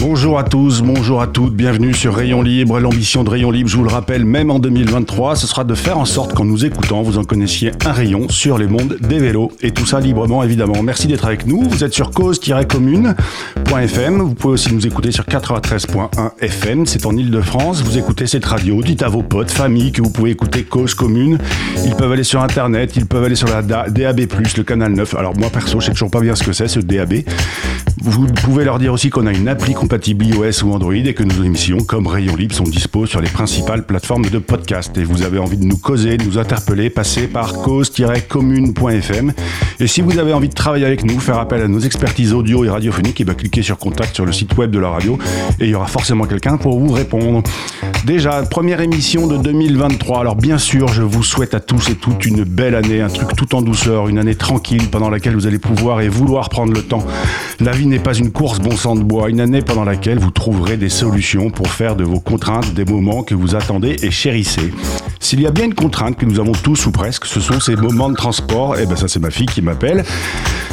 Bonjour à tous, bonjour à toutes, bienvenue sur Rayon Libre. L'ambition de Rayon Libre, je vous le rappelle, même en 2023, ce sera de faire en sorte qu'en nous écoutant, vous en connaissiez un rayon sur les mondes des vélos. Et tout ça librement, évidemment. Merci d'être avec nous. Vous êtes sur cause-commune.fm. Vous pouvez aussi nous écouter sur 93.1 FM. C'est en Ile-de-France. Vous écoutez cette radio. Dites à vos potes, familles que vous pouvez écouter Cause Commune. Ils peuvent aller sur Internet, ils peuvent aller sur la DA- DAB+, le canal 9. Alors moi, perso, je sais toujours pas bien ce que c'est, ce DAB. Vous pouvez leur dire aussi qu'on a une appli compatible iOS ou Android et que nos émissions, comme Rayon Libre, sont dispo sur les principales plateformes de podcast. Et vous avez envie de nous causer, de nous interpeller, passez par cause-commune.fm. Et si vous avez envie de travailler avec nous, faire appel à nos expertises audio et radiophoniques, et bien cliquez sur contact sur le site web de la radio et il y aura forcément quelqu'un pour vous répondre. Déjà, première émission de 2023. Alors bien sûr, je vous souhaite à tous et toutes une belle année, un truc tout en douceur, une année tranquille pendant laquelle vous allez pouvoir et vouloir prendre le temps. La vie n'est pas une course bon sang de bois, une année pendant laquelle vous trouverez des solutions pour faire de vos contraintes des moments que vous attendez et chérissez. S'il y a bien une contrainte que nous avons tous ou presque, ce sont ces moments de transport. Et ben ça c'est ma fille qui m'appelle.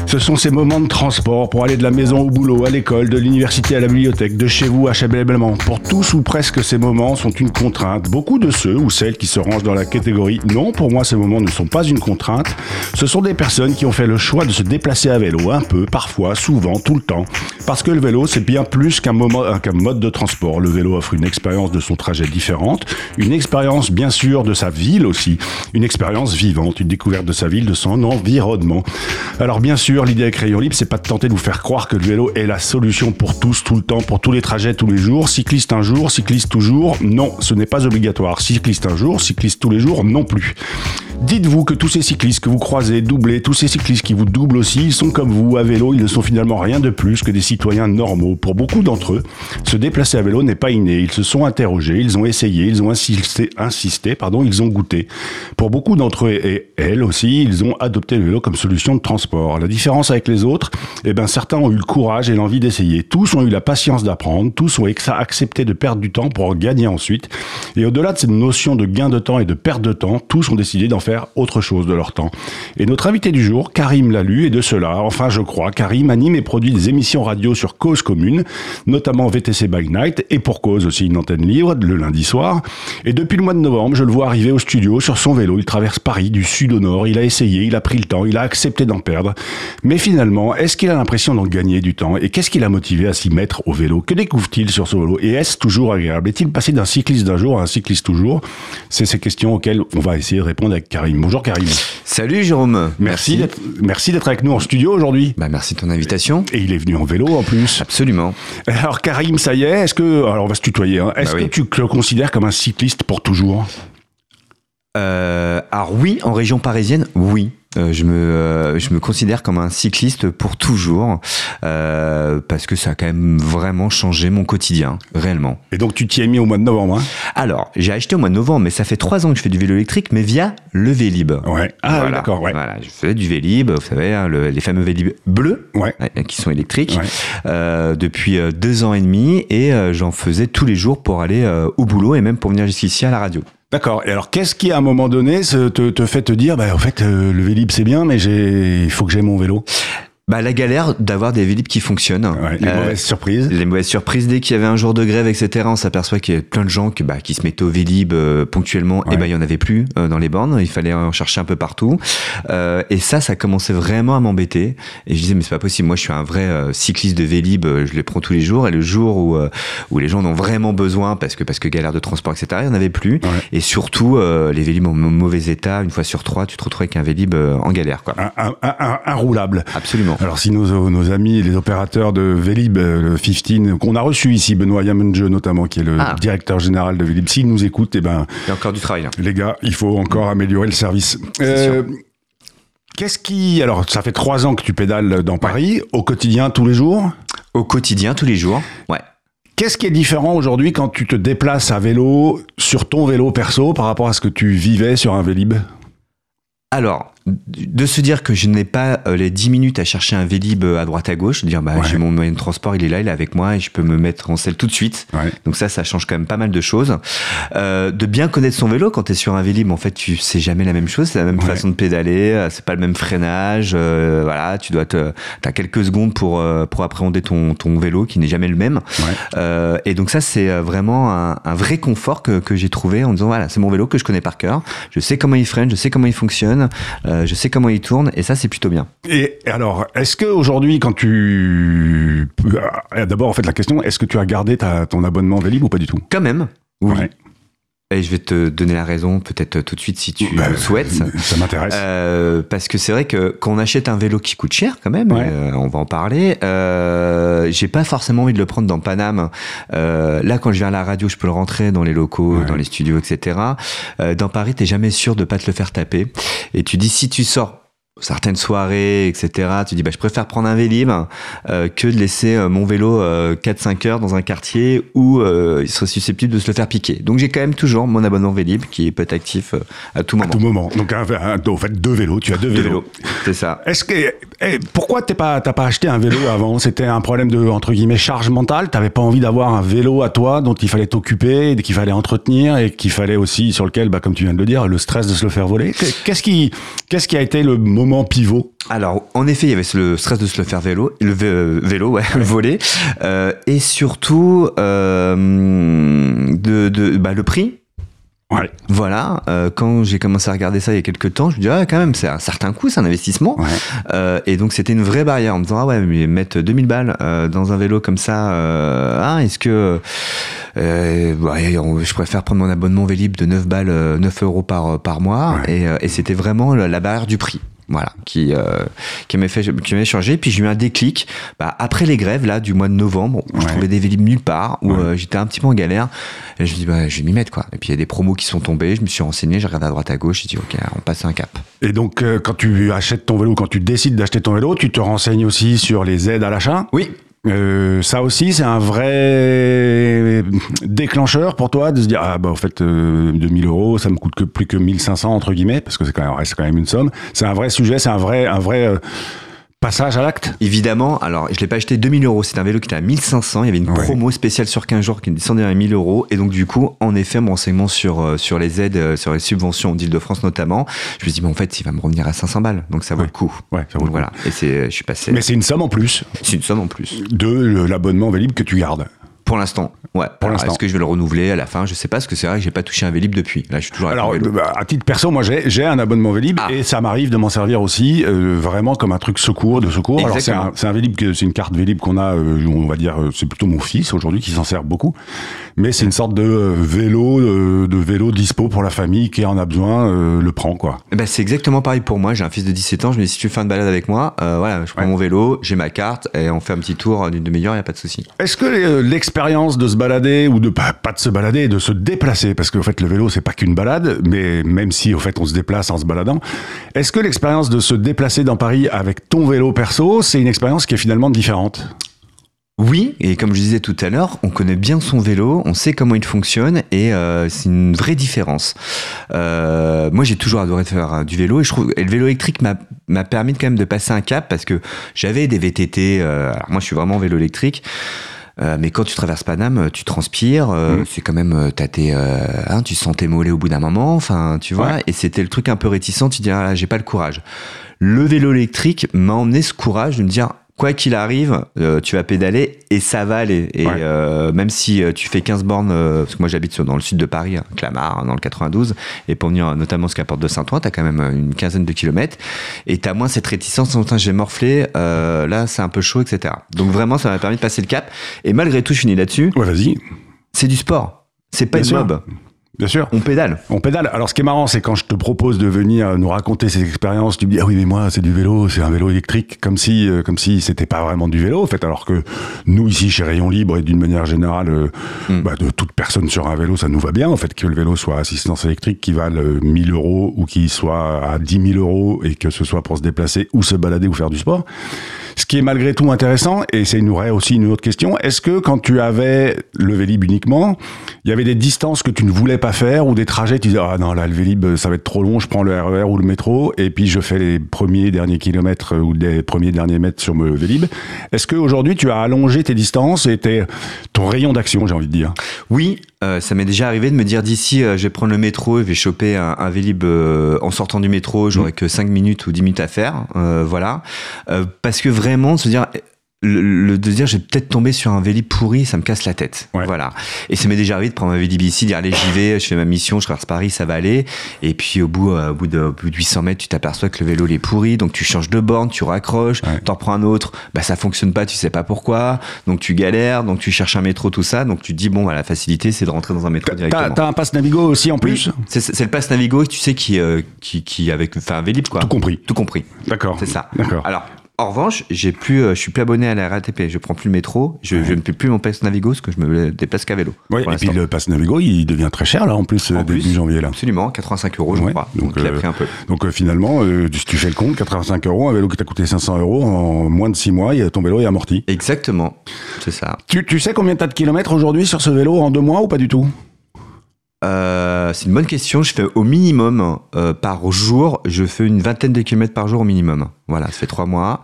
Ce sont ces moments de transport pour aller de la maison au boulot, à l'école, de l'université à la bibliothèque, de chez vous à chez Bellebellement. Pour tous ou presque ces moments sont une contrainte. Beaucoup de ceux ou celles qui se rangent dans la catégorie non, pour moi ces moments ne sont pas une contrainte. Ce sont des personnes qui ont fait le choix de se déplacer à vélo un peu, parfois, souvent, tout le Parce que le vélo c'est bien plus euh, qu'un mode de transport. Le vélo offre une expérience de son trajet différente, une expérience bien sûr de sa ville aussi, une expérience vivante, une découverte de sa ville, de son environnement. Alors bien sûr, l'idée avec Rayon Libre, c'est pas de tenter de vous faire croire que le vélo est la solution pour tous, tout le temps, pour tous les trajets, tous les jours. Cycliste un jour, cycliste toujours. Non, ce n'est pas obligatoire. Cycliste un jour, cycliste tous les jours, non plus. Dites-vous que tous ces cyclistes que vous croisez, doublez, tous ces cyclistes qui vous doublent aussi, ils sont comme vous, à vélo, ils ne sont finalement rien de plus que des citoyens normaux. Pour beaucoup d'entre eux, se déplacer à vélo n'est pas inné. Ils se sont interrogés, ils ont essayé, ils ont insisté, pardon, ils ont goûté. Pour beaucoup d'entre eux et elles aussi, ils ont adopté le vélo comme solution de transport. La différence avec les autres, eh ben, certains ont eu le courage et l'envie d'essayer. Tous ont eu la patience d'apprendre, tous ont accepté de perdre du temps pour en gagner ensuite. Et au-delà de cette notion de gain de temps et de perte de temps, tous ont décidé d'en faire autre chose de leur temps. Et notre invité du jour, Karim Lalu, est de cela. Enfin, je crois, Karim anime et produit des émissions radio sur Cause Commune, notamment VTC by Night et pour cause aussi une antenne libre le lundi soir. Et depuis le mois de novembre, je le vois arriver au studio sur son vélo. Il traverse Paris du sud au nord. Il a essayé, il a pris le temps, il a accepté d'en perdre. Mais finalement, est-ce qu'il a l'impression d'en gagner du temps? Et qu'est-ce qui l'a motivé à s'y mettre au vélo? Que découvre-t-il sur son vélo? Et est-ce toujours agréable? Est-il passé d'un cycliste d'un jour à un cycliste toujours? C'est ces questions auxquelles on va essayer de répondre avec Karim. Bonjour Karim. Salut Jérôme. Merci, d'être- merci d'être avec nous en studio aujourd'hui. Bah, merci de ton invitation. Et il est venu en vélo en plus. Absolument. Alors Karim, ça y est, est-ce que, alors on va se tutoyer, hein. est-ce Bah oui. que tu le considères comme un cycliste pour toujours? Euh, alors oui, en région parisienne, oui. Euh, je me euh, je me considère comme un cycliste pour toujours euh, parce que ça a quand même vraiment changé mon quotidien réellement. Et donc tu t'y es mis au mois de novembre, hein? Alors j'ai acheté au mois de novembre, mais ça fait trois ans que je fais du vélo électrique, mais via le Vélib. Ouais. Ah Voilà. d'accord, ouais. Voilà, je fais du Vélib, vous savez, hein, le- les fameux Vélib bleus, Ouais. euh, qui sont électriques, Ouais. depuis deux ans et demi, et j'en faisais tous les jours pour aller au boulot et même pour venir jusqu'ici à la radio. D'accord. Et alors qu'est-ce qui à un moment donné te, te fait te dire, bah en fait euh, le Vélib c'est bien, mais il faut que j'ai mon vélo? Bah, la galère d'avoir des Vélib qui fonctionnent. Ouais, les Euh, mauvaises surprises. Les mauvaises surprises, dès qu'il y avait un jour de grève, etc., on s'aperçoit qu'il y a plein de gens qui, bah, qui se mettaient au Vélib euh, ponctuellement, Ouais. et ben il y en avait plus euh, dans les bornes, il fallait en chercher un peu partout. Euh, et ça, ça commençait vraiment à m'embêter. Et je disais, mais c'est pas possible, moi je suis un vrai euh, cycliste de Vélib, je les prends tous les jours, et le jour où, euh, où les gens en ont vraiment besoin, parce que, parce que galère de transport, etc., il y en avait plus. Ouais. Et surtout, euh, les Vélib en mauvais état, une fois sur trois, tu te retrouves avec un Vélib euh, en galère, quoi. Un, un, un, un- un roulable. Absolument. Alors si nos, nos amis, les opérateurs de Vélib, euh, le 15, qu'on a reçu ici, Benoît Yamenje notamment, qui est le Ah. directeur général de Vélib, s'ils nous écoutent, eh ben, Il y a encore du travail, les gars, il faut encore améliorer le service. Sûr. Qu'est-ce qui. Alors, ça fait trois ans que tu pédales dans Paris, au quotidien, tous les jours? Au quotidien, tous les jours. Ouais. Qu'est-ce qui est différent aujourd'hui quand tu te déplaces à vélo, sur ton vélo perso, par rapport à ce que tu vivais sur un Vélib? Alors, de se dire que je n'ai pas euh, les 10 minutes à chercher un Vélib euh, à droite à gauche, de dire bah Ouais. j'ai mon moyen de transport, il est là, il est avec moi et je peux me mettre en selle tout de suite. Ouais. Donc ça, ça change quand même pas mal de choses. Euh, de bien connaître son vélo quand tu es sur un Vélib, en fait, tu sais jamais la même chose, c'est la même Ouais. façon de pédaler, euh, c'est pas le même freinage, euh, voilà, tu dois te t'as quelques secondes pour pour appréhender ton ton vélo qui n'est jamais le même. Ouais. Euh, et donc ça, c'est vraiment un, un vrai confort que, que j'ai trouvé en disant voilà, c'est mon vélo que je connais par cœur. Je sais comment il freine, je sais comment il fonctionne, euh, je sais comment il tourne, et ça, c'est plutôt bien. Et alors, est-ce que aujourd'hui, quand tu. euh, D'abord, en fait, la question, est-ce que tu as gardé ta, ton abonnement Vélib ou pas du tout? Quand même. Oui. Ouais. Et je vais te donner la raison peut-être tout de suite si tu Bah, le souhaites. Ça m'intéresse. Euh, parce que c'est vrai que quand on achète un vélo qui coûte cher quand même, Ouais. euh, on va en parler. Euh, j'ai pas forcément envie de le prendre dans Paname. Euh, là, quand je viens à la radio, je peux le rentrer dans les locaux, Ouais. dans les studios, etc. Euh, dans Paris, t'es jamais sûr de pas te le faire taper. Et tu dis si tu sors certaines soirées, etc. Tu dis bah je préfère prendre un Vélib euh, que de laisser euh, mon vélo euh, 4-5 heures dans un quartier où euh, il serait susceptible de se le faire piquer. Donc j'ai quand même toujours mon abonnement Vélib qui peut être actif à tout à moment. tout moment. Donc, un, un- en fait, deux vélos. Tu as deux De vélos. vélo, c'est ça. Est-ce que eh, pourquoi t'es pas t'as pas acheté un vélo avant? C'était un problème de entre guillemets charge mentale? T'avais pas envie d'avoir un vélo à toi dont il fallait t'occuper, qu'il fallait entretenir et qu'il fallait aussi sur lequel, bah, comme tu viens de le dire, le stress de se le faire voler? Qu'est-ce qui qu'est-ce qui a été le moment pivot Alors, en effet, il y avait le stress de se le faire vélo, le euh, vélo, ouais, le voler, euh, et surtout euh, de, de bah, le prix. Ouais. Voilà, euh, quand j'ai commencé à regarder ça il y a quelques temps, je me dis ah quand même c'est un certain coût, c'est un investissement. Ouais. Euh, et donc c'était une vraie barrière en me disant ah ouais mais mettre 2000 balles euh, dans un vélo comme ça, ah, est-ce que on- je préfère prendre mon abonnement Vélib de 9 balles, euh, 9 euros par par mois Ouais. et, et c'était vraiment la, la barrière du prix. Voilà, qui euh, qui m'a fait qui m'a changé. Puis j'ai eu un déclic bah, après les grèves là du mois de novembre où je Ouais. trouvais des Vélib nulle part, où Ouais. euh, j'étais un petit peu en galère. Et je me dis bah je vais m'y mettre quoi. Et puis il y a des promos qui sont tombés. Je me suis renseigné, j'ai regardé à droite à gauche, j'ai dit ok on passe un cap. Et donc euh, quand tu achètes ton vélo, quand tu décides d'acheter ton vélo, tu te renseignes aussi sur les aides à l'achat? Oui, Euh, ça aussi, c'est un vrai déclencheur pour toi de se dire ah bah en fait euh, 2000 euros, ça me coûte que plus que 1500 entre guillemets parce que c'est quand même quand même une somme. C'est un vrai sujet, c'est un vrai un vrai euh, passage à l'acte. Évidemment, alors je l'ai pas acheté 2000 euros, c'est un vélo qui était à 1500, il y avait une Ouais. promo spéciale sur 15 jours qui descendait à 1000 euros, et donc du coup, en effet, mon renseignement sur, euh, sur les aides, euh, sur les subventions d'Île-de-France notamment, je me suis dit, mais en fait, il va me revenir à 500 balles, donc ça vaut Ouais. le coup. Ouais, ça vaut Donc le coup. voilà, et c'est, je suis passé, Mais c'est une somme en plus c'est une somme en plus. de l'abonnement Vélib que tu gardes. Pour l'instant, ouais. Pour l'instant. Est-ce que je vais le renouveler à la fin? Je sais pas, parce que c'est vrai que j'ai pas touché un Vélib depuis. Là, je suis toujours avec Alors, euh, à titre perso, moi, j'ai un abonnement Vélib Ah. et ça m'arrive de m'en servir aussi euh, vraiment comme un truc secours, de secours. Alors, c'est un, c'est un Vélib, que- c'est une carte Vélib qu'on a, euh, on va dire, euh, c'est plutôt mon fils aujourd'hui qui s'en sert beaucoup. Mais c'est une sorte de vélo, de vélo dispo pour la famille qui en a besoin, euh, le prend, quoi. Ben, c'est exactement pareil pour moi. J'ai un fils de 17 ans. Je me dis, si tu fais une balade avec moi, voilà, je prends Ouais. mon vélo, j'ai ma carte, et on fait un petit tour d'une demi-heure, y a pas de souci. Est-ce que euh, l'expérience de se balader ou de pas, de se balader, de se déplacer, parce qu'en fait le vélo c'est pas qu'une balade, mais même si au fait on se déplace en se baladant, est-ce que l'expérience de se déplacer dans Paris avec ton vélo perso, c'est une expérience qui est finalement différente? Oui, et comme je disais tout à l'heure, on connaît bien son vélo, on sait comment il fonctionne et euh, c'est une vraie différence. Euh, moi, j'ai toujours adoré faire euh, du vélo et je trouve le vélo électrique m'a permis quand même de passer un cap parce que j'avais des VTT. alors moi, je suis vraiment vélo électrique. Euh, mais quand tu traverses Paname, tu transpires, euh, Mhm. c'est quand même, euh, t'as tes, euh, hein, tu sens tes mollets au bout d'un moment, enfin, tu vois, Ouais. et c'était le truc un peu réticent, tu dis, ah, j'ai pas le courage. Le vélo électrique m'a emmené ce courage de me dire, quoi qu'il arrive, euh, tu vas pédaler et ça va aller. Et Ouais. euh, même si euh, tu fais 15 bornes, euh, parce que moi j'habite sur- dans le sud de Paris, hein, Clamart, hein, dans le 92, et pour venir notamment jusqu'à Porte de Saint-Ouen, t'as quand même une quinzaine de kilomètres, et t'as moins cette réticence, en disant, j'ai morflé, euh, là c'est un peu chaud, etc. Donc vraiment, ça m'a permis de passer le cap. Et malgré tout, je finis là-dessus, Ouais, vas-y. c'est du sport. C'est pas Bien une mob. Bien sûr. On pédale. On pédale. Alors, ce qui est marrant, c'est quand je te propose de venir nous raconter ces expériences, tu me dis ah oui mais moi c'est du vélo, c'est un vélo électrique, comme si euh, comme si c'était pas vraiment du vélo en fait. Alors que nous ici chez Rayon Libre et d'une manière générale, euh, Mm. bah, de toute personne sur un vélo, ça nous va bien en fait que le vélo soit assistance électrique qui euh, 1000 euros ou qu'il soit à 10 000 euros et que ce soit pour se déplacer ou se balader ou faire du sport. Ce qui est malgré tout intéressant, et c'est une aussi une autre question, est-ce que quand tu avais le Vélib uniquement, il y avait des distances que tu ne voulais pas faire ou des trajets, tu disais, ah non, là, le Vélib, ça va être trop long, je prends le RER ou le métro, et puis je fais les premiers derniers kilomètres euh, ou les premiers derniers mètres sur le Vélib. Est-ce qu'aujourd'hui, tu as allongé tes distances et ton rayon d'action, j'ai envie de dire Oui, euh, ça m'est déjà arrivé de me dire d'ici, euh, je vais prendre le métro et je vais choper un, un Vélib euh, en sortant du métro, j'aurai que 5 minutes ou 10 minutes à faire. euh, voilà. Euh, parce que vraiment, se dire. Le, le- de se dire, j'ai peut-être tombé sur un Vélib pourri, ça me casse la tête. Ouais. Voilà. Et ça m'est déjà arrivé de prendre un Vélib ici, dire allez, j'y vais, je fais ma mission, je traverse Paris, ça va aller. Et puis au bout, euh, au bout de, au bout de 800 mètres, tu t'aperçois que le vélo il est pourri, donc tu changes de borne, tu raccroches, Ouais. t'en prends un autre, bah ça fonctionne pas, tu sais pas pourquoi, donc tu galères, donc tu cherches un métro, tout ça, donc tu te dis bon, bah, la facilité c'est de rentrer dans un métro directement. t'as un pass Navigo aussi en plus Oui, c'est c'est le pass Navigo, tu sais, qui, euh, qui, qui avec, enfin, Vélib, quoi. Tout compris. Tout compris. D'accord. C'est ça. D'accord. Alors, en revanche, j'ai plus, euh, je suis plus abonné à la RATP. Je prends plus le métro. Je, je ne paie plus mon pass Navigo parce que je me déplace qu'à vélo. Oui, pour et puis le pass Navigo, il devient très cher là en plus euh, En début plus, janvier là. Absolument, 85 euros, je Ouais, crois. donc, Donc, il a euh, pris un peu. Donc euh, finalement, si tu fais le compte, 85 euros, un vélo qui t'a coûté 500 euros en moins de 6 mois, ton vélo est amorti. Exactement. C'est ça. Tu, tu sais combien t'as de kilomètres aujourd'hui sur ce vélo en deux mois ou pas du tout? Euh, c'est une bonne question. Je fais au minimum euh, par jour, je fais une vingtaine de kilomètres par jour au minimum. Voilà, ça fait trois mois.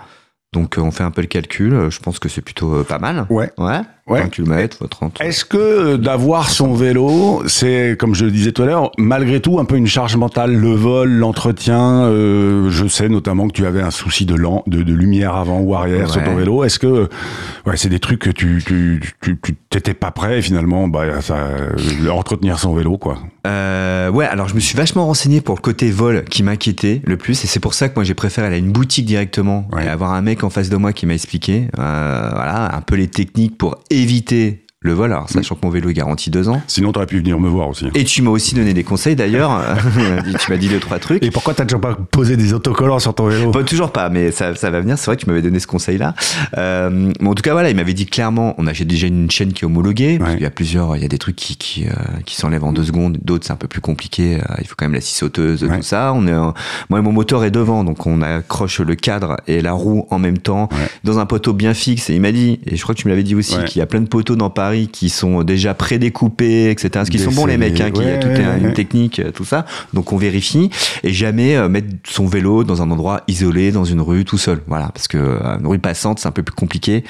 Donc euh, on fait un peu le calcul. Je pense que c'est plutôt pas mal. Ouais. Ouais. Ouais. 20 km, 30. Est-ce que euh, d'avoir son vélo, c'est, comme je le disais tout à l'heure, malgré tout un peu une charge mentale, le vol, l'entretien euh, Je sais notamment que tu avais un souci de, lam- de, de lumière avant ou arrière sur ton vélo. Est-ce que euh, ouais, c'est des trucs que tu t'étais pas prêt et finalement bah ça entretenir son vélo quoi? Euh, ouais, alors je me suis vachement renseigné pour le côté vol qui m'inquiétait le plus, et c'est pour ça que moi j'ai préféré aller à une boutique directement Ouais. et avoir un mec en face de moi qui m'a expliqué, euh, voilà, un peu les techniques pour éviter éviter le vol. Alors sachant que mon vélo est garanti deux ans. Sinon t'aurais pu venir me voir aussi. Et tu m'as aussi donné des conseils d'ailleurs. tu m'as dit deux trois trucs. Et pourquoi t'as toujours pas posé des autocollants sur ton vélo? Bon, toujours pas, mais ça, ça va venir. C'est vrai que tu m'avais donné ce conseil-là. Euh, mais en tout cas, voilà, il m'avait dit clairement, on a j'ai déjà une chaîne qui est homologuée. Ouais. qu'il y a plusieurs, il y a des trucs qui qui, euh, qui s'enlèvent en deux secondes. D'autres, c'est un peu plus compliqué. Euh, il faut quand même la scie sauteuse, Ouais. tout ça. On est, moi, mon moteur est devant, donc on accroche le cadre et la roue en même temps Ouais. dans un poteau bien fixe. Et il m'a dit, et je crois que tu me l'avais dit aussi, Ouais. qu'il y a plein de poteaux dans Paris qui sont déjà prédécoupés, etc. Parce qu'ils sont bons les mecs, hein, qui Ouais, a tout ouais, un- une ouais. technique, euh, tout ça. Donc on vérifie et jamais euh, mettre son vélo dans un endroit isolé, dans une rue, tout seul. Voilà, parce que euh, une rue passante, c'est un peu plus compliqué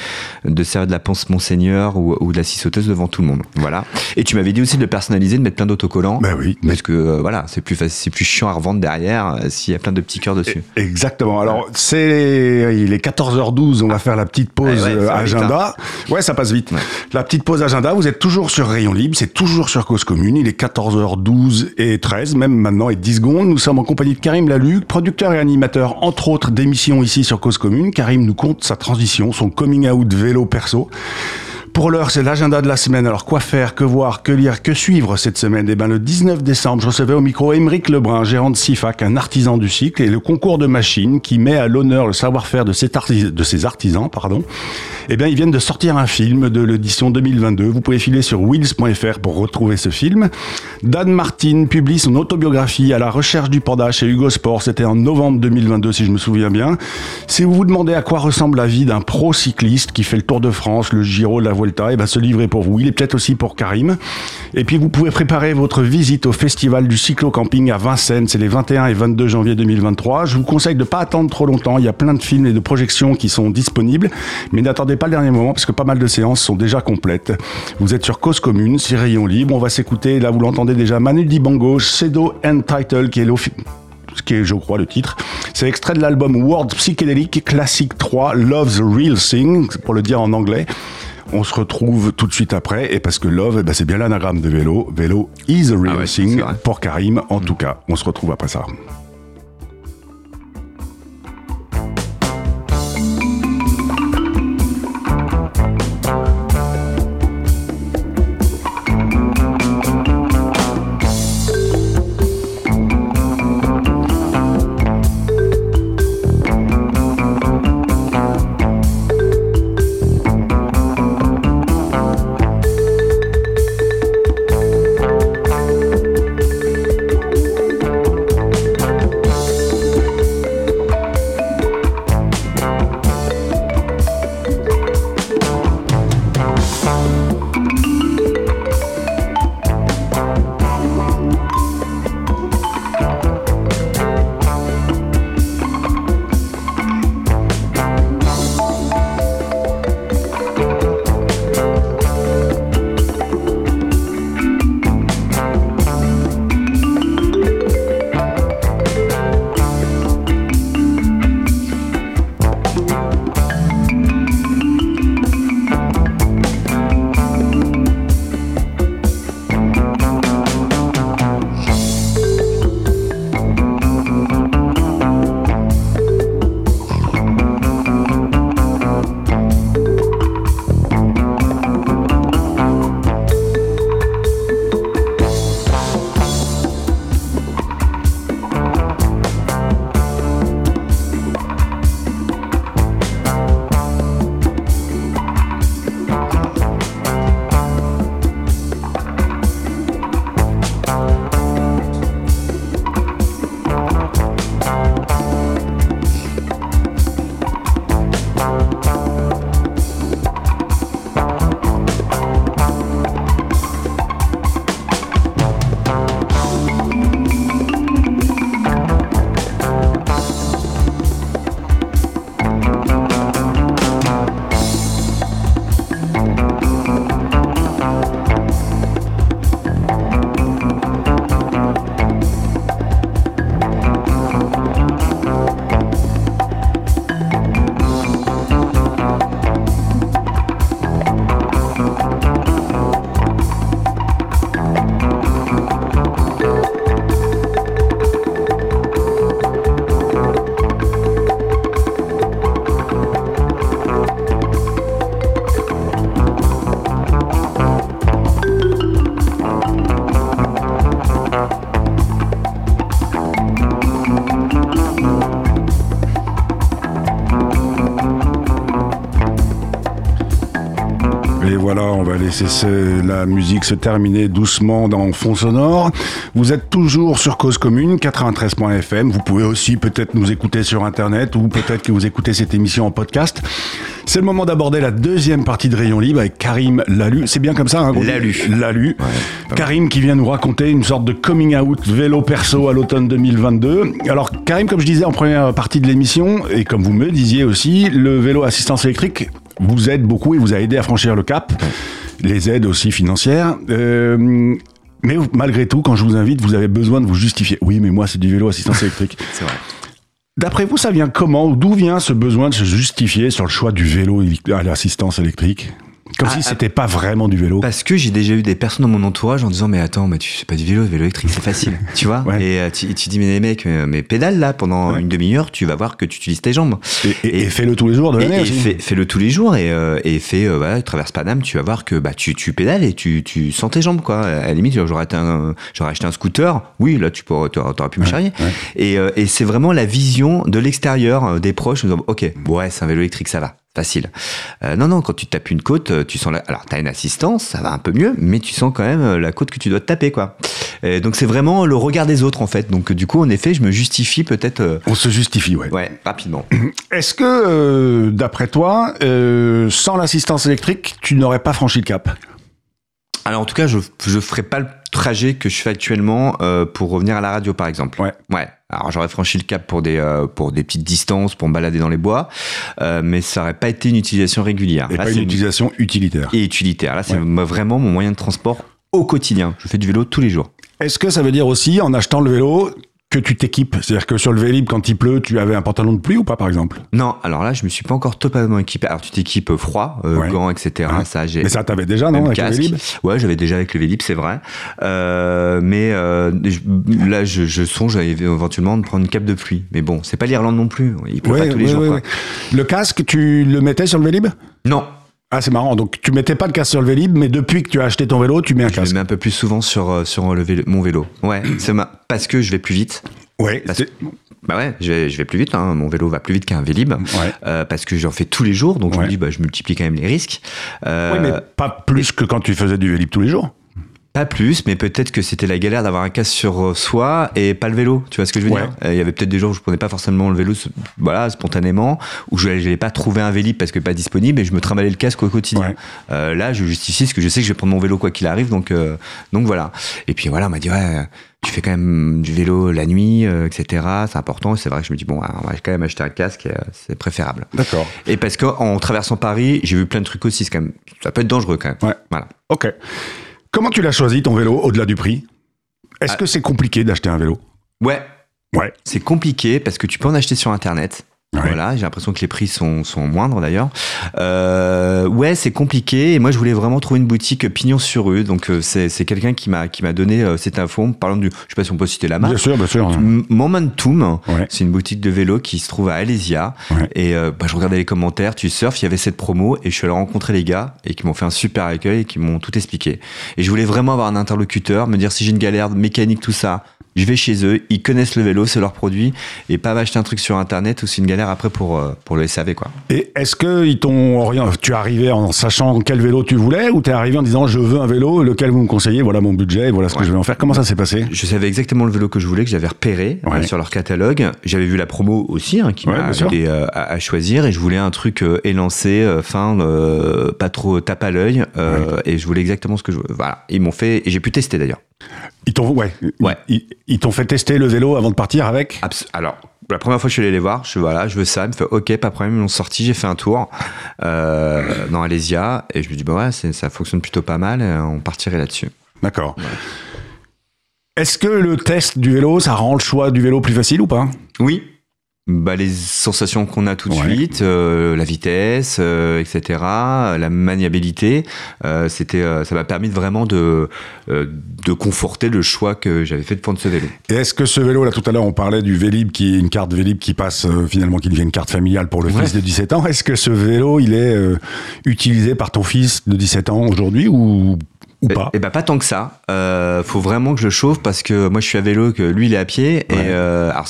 de servir de la pense Monseigneur ou, ou de la scie sauteuse devant tout le monde. Voilà. Et tu m'avais dit aussi de le personnaliser, de mettre plein d'autocollants. Bah oui, Parce que euh, voilà, c'est plus facile, c'est plus chiant à revendre derrière euh, s'il y a plein de petits cœurs dessus. Exactement. Alors, c'est, il est 14h12, on va faire la petite pause ouais, agenda. Ouais, ça passe vite. La petite pause agenda, vous êtes toujours sur Rayon Libre, c'est toujours sur Cause Commune. Il est 14h12 et 13, même maintenant, et 10 secondes. Nous sommes en compagnie de Karim Laluc, producteur et animateur, entre autres, d'émissions ici sur Cause Commune. Karim nous compte sa transition, son coming out vélo perso. Pour l'heure, c'est l'agenda de la semaine. Alors, quoi faire, que voir, que lire, que suivre cette semaine? Eh ben, le 19 décembre, je recevais au micro Émeric Lebrun, gérant de CIFAC, un artisan du cycle, et le concours de machines qui met à l'honneur le savoir-faire de ces artisans. Pardon. Eh bien, ils viennent de sortir un film de l'édition 2022. Vous pouvez filer sur wheels.fr pour retrouver ce film. Dan Martin publie son autobiographie à la recherche du panda chez Hugo Sport. C'était en novembre 2022, si je me souviens bien. Si vous vous demandez à quoi ressemble la vie d'un pro cycliste qui fait le Tour de France, le Giro, la Vuelta, eh ben, ce livre est pour vous. Il est peut-être aussi pour Karim. Et puis, vous pouvez préparer votre visite au festival du cyclo-camping à Vincennes. C'est les 21 et 22 janvier 2023. Je vous conseille de pas attendre trop longtemps. Il y a plein de films et de projections qui sont disponibles. Mais n'attendez pas le dernier moment parce que pas mal de séances sont déjà complètes. Vous êtes sur Cause Commune, c'est Rayon Libre. On va s'écouter, là vous l'entendez déjà, Manu Dibango, Cedo and Title, qui est l'office ce qui est, je crois, le titre. C'est extrait de l'album World Psychedelic Classic 3, Love's Real Thing, pour le dire en anglais. On se retrouve tout de suite après, et parce que Love, eh ben, c'est bien l'anagramme de vélo. Vélo is a real Ah ouais, thing, pour Karim, en tout cas. On se retrouve après ça. On va laisser ce- la musique se terminer doucement dans fond sonore. Vous êtes toujours sur Cause Commune, 93.fm. Vous pouvez aussi peut-être nous écouter sur Internet ou peut-être que vous écoutez cette émission en podcast. C'est le moment d'aborder la deuxième partie de Rayon Libre avec Karim Lalu. C'est bien comme ça, hein Lalu. Lalu. Karim qui vient nous raconter une sorte de coming out vélo perso à l'automne 2022. Alors Karim, comme je disais en première partie de l'émission, et comme vous me disiez aussi, le vélo assistance électrique vous aide beaucoup et vous a aidé à franchir le cap. Les aides aussi financières. Euh, mais malgré tout, quand je vous invite, vous avez besoin de vous justifier. Oui, mais moi, c'est du vélo assistance électrique. C'est vrai. D'après vous, ça vient comment ou d'où vient ce besoin de se justifier sur le choix du vélo à l'assistance électrique? Comme Ah, si ah, c'était pas vraiment du vélo. Parce que j'ai déjà eu des personnes dans mon entourage en disant mais attends mais tu fais pas du vélo, le vélo électrique c'est facile, tu vois Ouais. Et euh, tu, tu dis mais les mecs euh, mais pédale là pendant Ouais. une demi-heure, tu vas voir que tu utilises tes jambes. Et, fais-le tous les jours de l'année fais-le tous les jours et, euh, et fais euh, voilà, traverse Paname, tu vas voir que bah tu, tu pédales et tu, tu sens tes jambes quoi. À la limite j'aurais acheté un scooter, oui là tu pourrais t'aurais pu me charrier. ouais. Et, euh, et c'est vraiment la vision de l'extérieur euh, des proches, en disant ok ouais c'est un vélo électrique ça va. Facile. Euh, non, non, quand tu tapes une côte, euh, tu sens la... Alors, t'as une assistance, ça va un peu mieux, mais tu sens quand même euh, la côte que tu dois te taper, quoi. Et donc, c'est vraiment le regard des autres, en fait. Donc, du coup, en effet, je me justifie peut-être, euh, On se justifie, ouais. ouais, rapidement. Est-ce que, euh, d'après toi, euh, sans l'assistance électrique, tu n'aurais pas franchi le cap? Alors en tout cas, je je ferai pas le trajet que je fais actuellement euh, pour revenir à la radio, par exemple. Ouais. Ouais. Alors j'aurais franchi le cap pour des euh, pour des petites distances, pour me balader dans les bois, euh, mais ça aurait pas été une utilisation régulière. Et Là, pas une utilisation utilitaire. et utilitaire. Là, c'est Ouais. vraiment mon moyen de transport au quotidien. Je fais du vélo tous les jours. Est-ce que ça veut dire aussi, en achetant le vélo, que tu t'équipes C'est-à-dire que sur le Vélib, quand il pleut, tu avais un pantalon de pluie ou pas, par exemple? Non, alors là, je me suis pas encore totalement équipé. Alors tu t'équipes froid, euh, Ouais. gants, etc. Ouais. Ça, j'ai Mais ça, t'avais déjà, non, avec le casque. Vélib? Ouais, j'avais déjà avec le Vélib, c'est vrai. Euh, mais euh, je- là, je, je songe à éventuellement de prendre une cape de pluie. Mais bon, c'est pas l'Irlande non plus. Il pleut Ouais, pas tous les jours. quoi. Le casque, tu le mettais sur le Vélib? Non, Ah, c'est marrant. Donc, tu mettais pas de casque sur le Vélib, mais depuis que tu as acheté ton vélo, tu mets un je le casque. mets un peu plus souvent sur euh, sur le vélo, mon vélo. Ouais, c'est ma... parce que je vais plus vite. Ouais. Parce- Bah ouais, je vais, je vais plus vite. Hein. Mon vélo va plus vite qu'un Vélib. Ouais. Euh, parce que j'en fais tous les jours, donc je me dis, bah, je multiplie quand même les risques. Euh, Oui, mais pas plus que quand tu faisais du Vélib tous les jours. Pas plus, mais peut-être que c'était la galère d'avoir un casque sur euh, soi et pas le vélo. Tu vois ce que je veux Ouais. dire Euh, Il y avait peut-être des jours où je prenais pas forcément le vélo, voilà, spontanément, où je n'allais pas trouver un Vélib parce que pas disponible et je me trimballais le casque au quotidien. Ouais. Euh, là, je justifie parce que je sais que je vais prendre mon vélo quoi qu'il arrive, donc euh, donc voilà. Et puis voilà, on m'a dit ouais, tu fais quand même du vélo la nuit, euh, etc. C'est important. Et c'est vrai que je me dis bon, on va quand même acheter un casque, euh, c'est préférable. D'accord. Et parce qu'en traversant Paris, j'ai vu plein de trucs aussi. C'est quand même, ça peut être dangereux quand même. Ouais. Voilà. Ok. Comment tu l'as choisi, ton vélo, au-delà du prix? Est-ce Ah. que c'est compliqué d'acheter un vélo? Ouais, Ouais. C'est compliqué parce que tu peux en acheter sur internet. Ouais. Voilà, j'ai l'impression que les prix sont, sont moindres d'ailleurs. Euh, ouais, c'est compliqué. Et moi, je voulais vraiment trouver une boutique pignon sur rue. Donc, euh, c'est c'est quelqu'un qui m'a qui m'a donné euh, cette info. Parlant du, je sais pas si on peut citer la marque. Bien sûr, bien sûr. Momentum, Ouais. c'est une boutique de vélo qui se trouve à Alésia. Ouais. Et euh, bah, je regardais les commentaires, tu surfes, il y avait cette promo et je suis allé rencontrer les gars et qui m'ont fait un super accueil et qui m'ont tout expliqué. Et je voulais vraiment avoir un interlocuteur, me dire si j'ai une galère mécanique, tout ça, je vais chez eux, ils connaissent le vélo, c'est leur produit et pas m'acheter un truc sur internet ou c'est une galère après pour, euh, pour le SAV quoi. Et est-ce que ils t'ont orienté Tu es arrivé en sachant quel vélo tu voulais ou t'es arrivé en disant je veux un vélo, lequel vous me conseillez, voilà mon budget, voilà ce que je vais en faire. Comment ça s'est passé? Je savais exactement le vélo que je voulais, que j'avais repéré Ouais. euh, sur leur catalogue. J'avais vu la promo aussi, hein, qui Ouais, m'a aidé euh, à, à choisir, et je voulais un truc euh, élancé, fin, euh, pas trop tape à l'œil, euh, et je voulais exactement ce que je veux. Voilà, ils m'ont fait, et j'ai pu tester d'ailleurs. Ils t'ont ouais. Ouais. Ils, ils t'ont fait tester le vélo avant de partir avec Alors, la première fois que je suis allé les voir, je voilà, je veux ça. Ils me fait OK, pas de problème. Ils m'ont sorti, j'ai fait un tour euh, dans Alésia et je me dis bah ouais, ça fonctionne plutôt pas mal. on partirait là-dessus. D'accord. Est-ce que le test du vélo, ça rend le choix du vélo plus facile ou pas? Oui. Bah, les sensations qu'on a tout de Ouais. suite, euh, la vitesse, euh, etc., la maniabilité, euh, c'était, ça m'a permis vraiment de, de conforter le choix que j'avais fait de prendre ce vélo. Et est-ce que ce vélo, là tout à l'heure on parlait du Vélib qui est une carte Vélib qui passe finalement qui devient une carte familiale pour le Ouais. fils de 17 ans, est-ce que ce vélo il est utilisé par ton fils de 17 ans aujourd'hui ou, ou Et, pas? et bah pas tant que ça. Euh, faut vraiment que je le chauffe parce que moi je suis à vélo, que lui il est à pied. Ouais. Et euh, alors,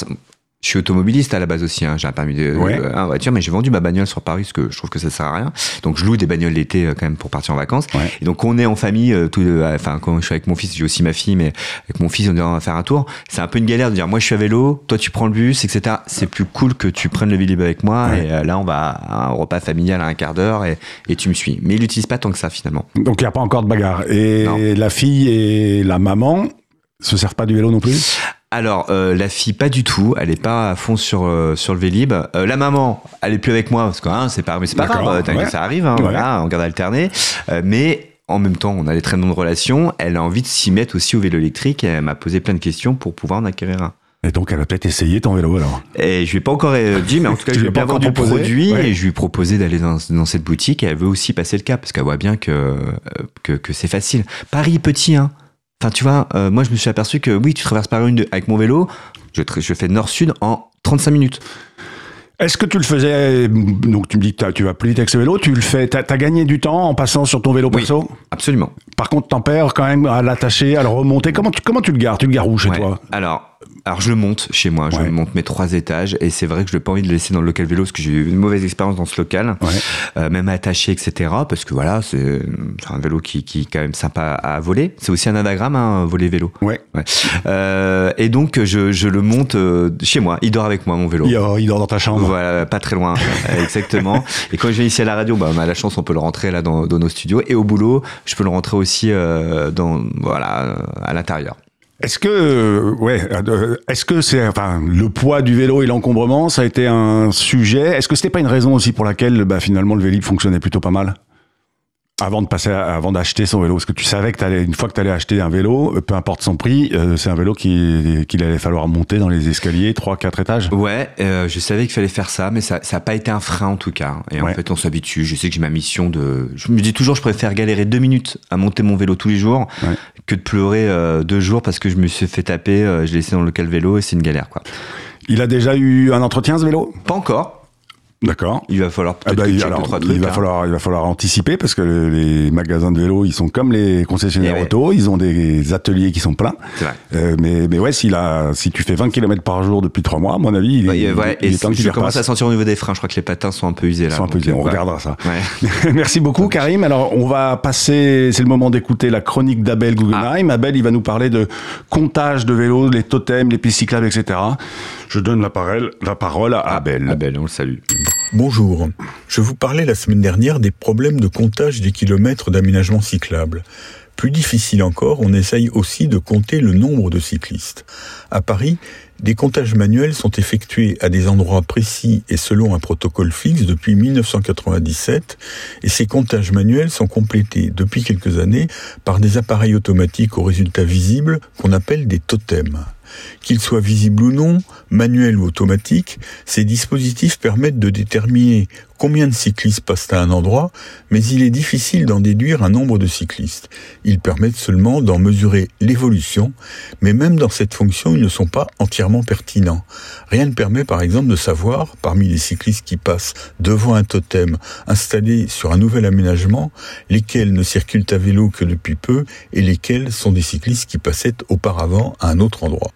Je suis automobiliste à la base aussi, hein. j'ai un permis de Ouais. euh, un voiture, mais j'ai vendu ma bagnole sur Paris parce que je trouve que ça sert à rien. Donc je loue des bagnoles l'été euh, quand même pour partir en vacances. Ouais. Et donc on est en famille, euh, tout, euh, enfin quand je suis avec mon fils, j'ai aussi ma fille, mais avec mon fils on dit on va faire un tour. C'est un peu une galère de dire moi je suis à vélo, toi tu prends le bus, etc. C'est plus cool que tu prennes le Vélib avec moi Ouais. et euh, là on va à un repas familial à un quart d'heure et, et tu me suis. Mais il l'utilise pas tant que ça finalement. Donc il n'y a pas encore de bagarre. Et Non. la fille et la maman se servent pas du vélo non plus? Alors, euh, la fille, pas du tout. Elle est pas à fond sur, euh, sur le Vélib. Euh, la maman, elle est plus avec moi parce que hein, c'est pas, mais c'est pas grave. ouais. Ça arrive, hein, Ouais. voilà, on garde alterné. Euh, mais en même temps, on a des très bonnes relations. Elle a envie de s'y mettre aussi au vélo électrique. Et elle m'a posé plein de questions pour pouvoir en acquérir un. Et donc elle va peut-être essayer ton vélo alors. Et je lui ai pas encore euh, dit, mais en tout cas, je lui ai bien encore vendu le produit Ouais. et je lui ai proposé d'aller dans, dans cette boutique. Et elle veut aussi passer le cap parce qu'elle voit bien que, euh, que, que c'est facile. Paris petit, hein. Enfin, tu vois, euh, moi, je me suis aperçu que oui, tu traverses Paris une de- avec mon vélo. Je, fais nord-sud en 35 minutes. Est-ce que tu le faisais Donc tu me dis que tu vas plus vite avec ce vélo, tu le fais. T'as as gagné du temps en passant sur ton vélo Oui. perso? Absolument. Par contre, t'en perds quand même à l'attacher, à le remonter. Comment tu, comment tu le gares? Tu le gares où chez Ouais. toi? Alors, alors je le monte chez moi, je Ouais. monte mes trois étages et c'est vrai que je n'ai pas envie de le laisser dans le local vélo parce que j'ai eu une mauvaise expérience dans ce local, Ouais. euh, même attaché, etc. Parce que voilà, c'est un vélo qui, qui est quand même sympa à voler. C'est aussi un anagramme, hein, voler vélo. Ouais. Ouais. Euh, et donc je, je le monte euh, chez moi. Il dort avec moi mon vélo. Il, il dort dans ta chambre. Voilà, pas très loin, exactement. Et quand je viens ici à la radio, bah, on a la chance, on peut le rentrer là dans, dans nos studios. Et au boulot, je peux le rentrer aussi euh, dans, voilà, à l'intérieur. Est-ce que, euh, ouais, euh, est-ce que c'est, enfin, le poids du vélo et l'encombrement, ça a été un sujet? Est-ce que c'était pas une raison aussi pour laquelle, bah, finalement, le Vélib fonctionnait plutôt pas mal? Avant de passer, à- avant d'acheter son vélo Parce que tu savais que t'allais, une fois que tu allais acheter un vélo, euh, peu importe son prix, euh, c'est un vélo qui, qu'il allait falloir monter dans les escaliers, 3 quatre étages. Ouais, euh, je savais qu'il fallait faire ça, mais ça ça a pas été un frein en tout cas. Et Ouais. en fait, on s'habitue. Je sais que j'ai ma mission de. Je me dis toujours, je préfère galérer deux minutes à monter mon vélo tous les jours Ouais. que de pleurer euh, deux jours parce que je me suis fait taper. euh, je l'ai laissé dans le local vélo et c'est une galère quoi. Il a déjà eu un entretien ce vélo? Pas encore. D'accord. Il va falloir Ah peut-être bah, il, check alors, deux, trois il trucs. va hein. falloir, il va falloir anticiper parce que le- les magasins de vélo, ils sont comme les concessionnaires Eh ouais. auto, ils ont des ateliers qui sont pleins. C'est vrai. Euh, mais, mais ouais, s'il a, si tu fais 20 km par jour depuis 3 mois, à mon avis, il, est- et ouais, il et est temps que tu je les commence à sentir au niveau des freins. Je crois que les patins sont un peu usés là. Ils sont un peu usés, euh, on ouais. regardera ça. Ouais. Merci beaucoup Karim. Alors on va passer, c'est le moment d'écouter la chronique d'Abel Guggenheim. Ah. Abel, il va nous parler de comptage de vélos, les totems, les pistes cyclables, etc. Je donne la parole, la parole à Abel. Ah ben, on le salue. Bonjour. Je vous parlais la semaine dernière des problèmes de comptage des kilomètres d'aménagement cyclable. Plus difficile encore, on essaye aussi de compter le nombre de cyclistes. À Paris, des comptages manuels sont effectués à des endroits précis et selon un protocole fixe depuis 1997 et ces comptages manuels sont complétés depuis quelques années par des appareils automatiques aux résultats visibles qu'on appelle des totems. Qu'ils soient visibles ou non, manuels ou automatiques, ces dispositifs permettent de déterminer combien de cyclistes passent à un endroit, mais il est difficile d'en déduire un nombre de cyclistes. Ils permettent seulement d'en mesurer l'évolution, mais même dans cette fonction, ils ne sont pas entièrement pertinents. Rien ne permet par exemple de savoir, parmi les cyclistes qui passent devant un totem installé sur un nouvel aménagement, lesquels ne circulent à vélo que depuis peu et lesquels sont des cyclistes qui passaient auparavant à un autre endroit.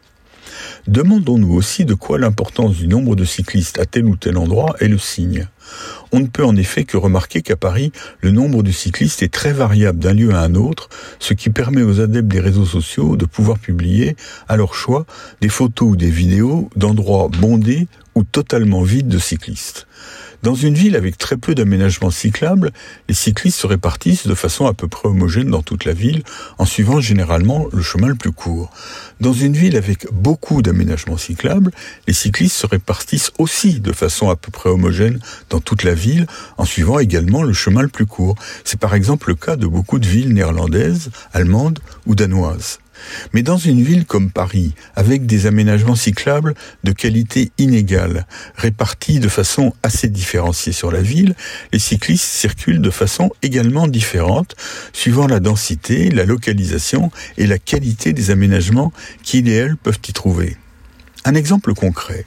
Demandons-nous aussi de quoi l'importance du nombre de cyclistes à tel ou tel endroit est le signe. On ne peut en effet que remarquer qu'à Paris, le nombre de cyclistes est très variable d'un lieu à un autre, ce qui permet aux adeptes des réseaux sociaux de pouvoir publier, à leur choix, des photos ou des vidéos d'endroits bondés ou totalement vides de cyclistes. Dans une ville avec très peu d'aménagements cyclables, les cyclistes se répartissent de façon à peu près homogène dans toute la ville, en suivant généralement le chemin le plus court. Dans une ville avec beaucoup d'aménagements cyclables, les cyclistes se répartissent aussi de façon à peu près homogène dans toute la ville, en suivant également le chemin le plus court. C'est par exemple le cas de beaucoup de villes néerlandaises, allemandes ou danoises. Mais dans une ville comme Paris, avec des aménagements cyclables de qualité inégale, répartis de façon assez différenciée sur la ville, les cyclistes circulent de façon également différente, suivant la densité, la localisation et la qualité des aménagements qui, idéal, peuvent y trouver. Un exemple concret.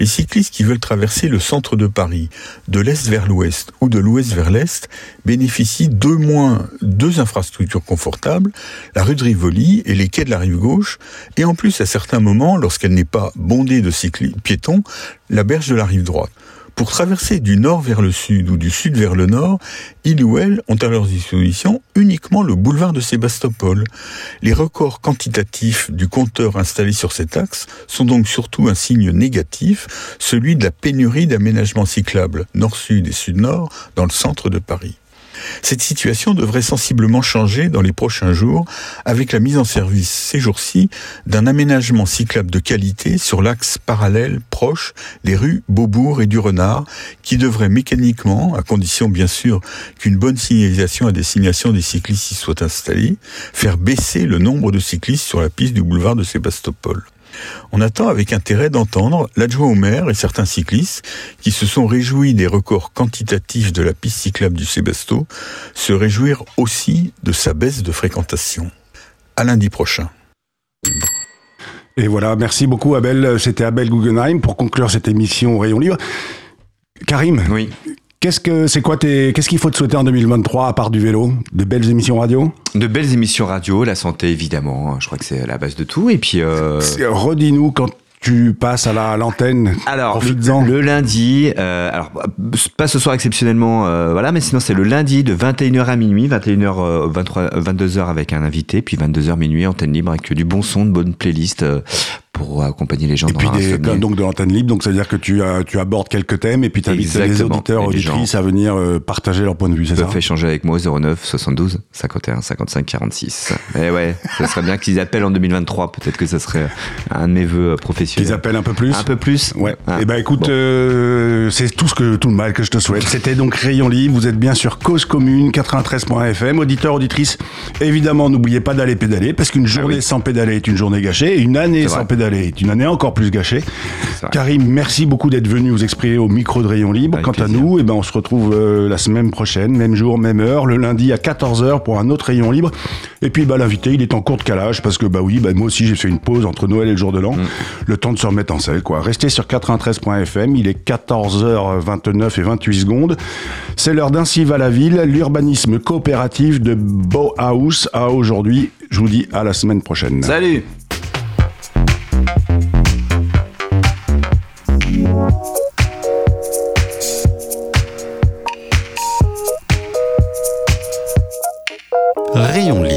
Les cyclistes qui veulent traverser le centre de Paris, de l'est vers l'ouest ou de l'ouest vers l'est, bénéficient d'au moins deux infrastructures confortables, la rue de Rivoli et les quais de la rive gauche, et en plus à certains moments, lorsqu'elle n'est pas bondée de cyclistes piétons, la berge de la rive droite. Pour traverser du nord vers le sud ou du sud vers le nord, ils ou elles ont à leur disposition uniquement le boulevard de Sébastopol. Les records quantitatifs du compteur installé sur cet axe sont donc surtout un signe négatif, celui de la pénurie d'aménagements cyclables nord-sud et sud-nord dans le centre de Paris. Cette situation devrait sensiblement changer dans les prochains jours avec la mise en service ces jours-ci d'un aménagement cyclable de qualité sur l'axe parallèle proche des rues Beaubourg et du Renard qui devrait mécaniquement, à condition bien sûr qu'une bonne signalisation à destination des cyclistes y soit installée, faire baisser le nombre de cyclistes sur la piste du boulevard de Sébastopol. On attend avec intérêt d'entendre l'adjoint au maire et certains cyclistes qui se sont réjouis des records quantitatifs de la piste cyclable du Sébasto se réjouir aussi de sa baisse de fréquentation. À lundi prochain. Et voilà, merci beaucoup Abel. C'était Abel Guggenheim pour conclure cette émission Rayon Libre. Karim, Oui. Qu'est-ce que c'est quoi tes qu'est-ce qu'il faut te souhaiter en 2023 à part du vélo? De belles émissions radio? De belles émissions radio, la santé évidemment, je crois que c'est la base de tout. Et puis, euh, Redis-nous quand tu passes à la- à l'antenne. alors le, le lundi, euh, alors pas ce soir exceptionnellement, euh, voilà, mais sinon c'est le lundi de 21h à minuit, 21h, euh, 23, 22h avec un invité, puis 22h minuit antenne libre avec du bon son, de bonnes playlists euh, pour accompagner les gens Et dans puis des, donc de l'antenne libre, donc ça veut dire que tu, as- tu abordes quelques thèmes et puis tu invites les auditeurs, Et les auditrices à venir euh, partager leur point de vue, c'est Ils ça peuvent échanger avec moi au 09 72 51 55 46. Mais ouais, ça serait bien qu'ils appellent en 2023. Peut-être que ça serait un de mes vœux euh, professionnels. Qu'ils appellent un peu plus Un peu plus. Ouais. Ah, Eh ben écoute, bon. euh, c'est tout ce que tout le mal que je te souhaite. C'était donc Rayon Libre. Vous êtes bien sur Cause Commune 93.fm. Auditeurs, auditrices, évidemment, n'oubliez pas d'aller pédaler parce qu'une journée Ah oui. sans pédaler est une journée gâchée et une année sans vrai. Pédaler est une année encore plus gâchée. Karim, merci beaucoup d'être venu vous exprimer au micro de Rayon Libre. Avec Quant à nous, eh ben on se retrouve euh, la semaine prochaine, même jour, même heure, le lundi à 14h pour un autre Rayon Libre. Et puis bah l'invité, il est en cours de calage parce que bah oui, bah moi aussi j'ai fait une pause entre Noël et le jour de l'an, le temps de se remettre en selle quoi. Restez sur 93.fm, il est 14h29 et 28 secondes. C'est l'heure d'Ainsi va la ville, l'urbanisme coopératif de Bauhaus à aujourd'hui. Je vous dis à la semaine prochaine. Salut Rayon